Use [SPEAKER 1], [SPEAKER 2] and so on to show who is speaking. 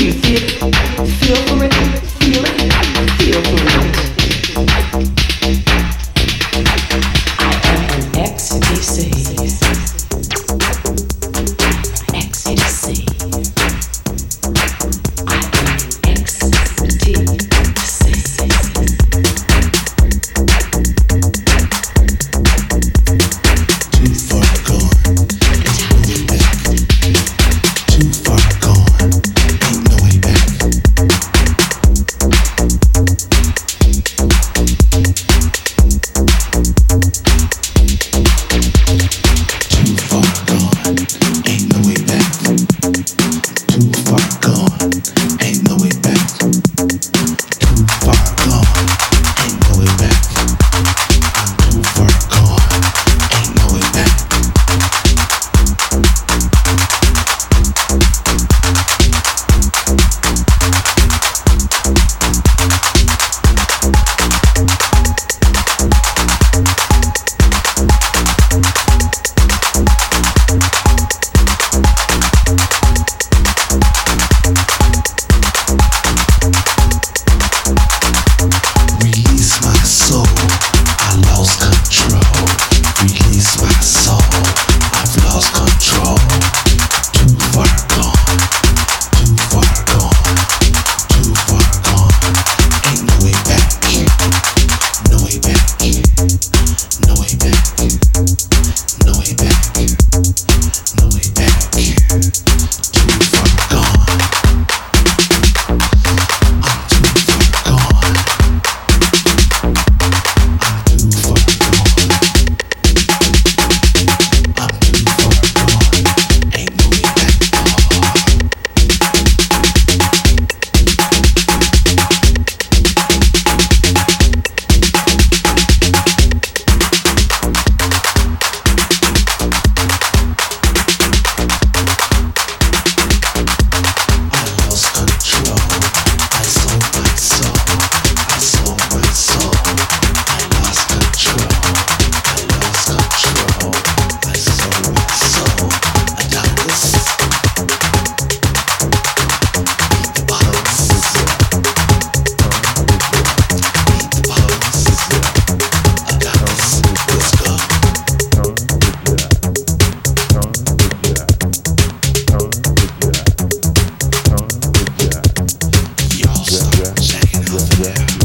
[SPEAKER 1] you feel
[SPEAKER 2] yeah.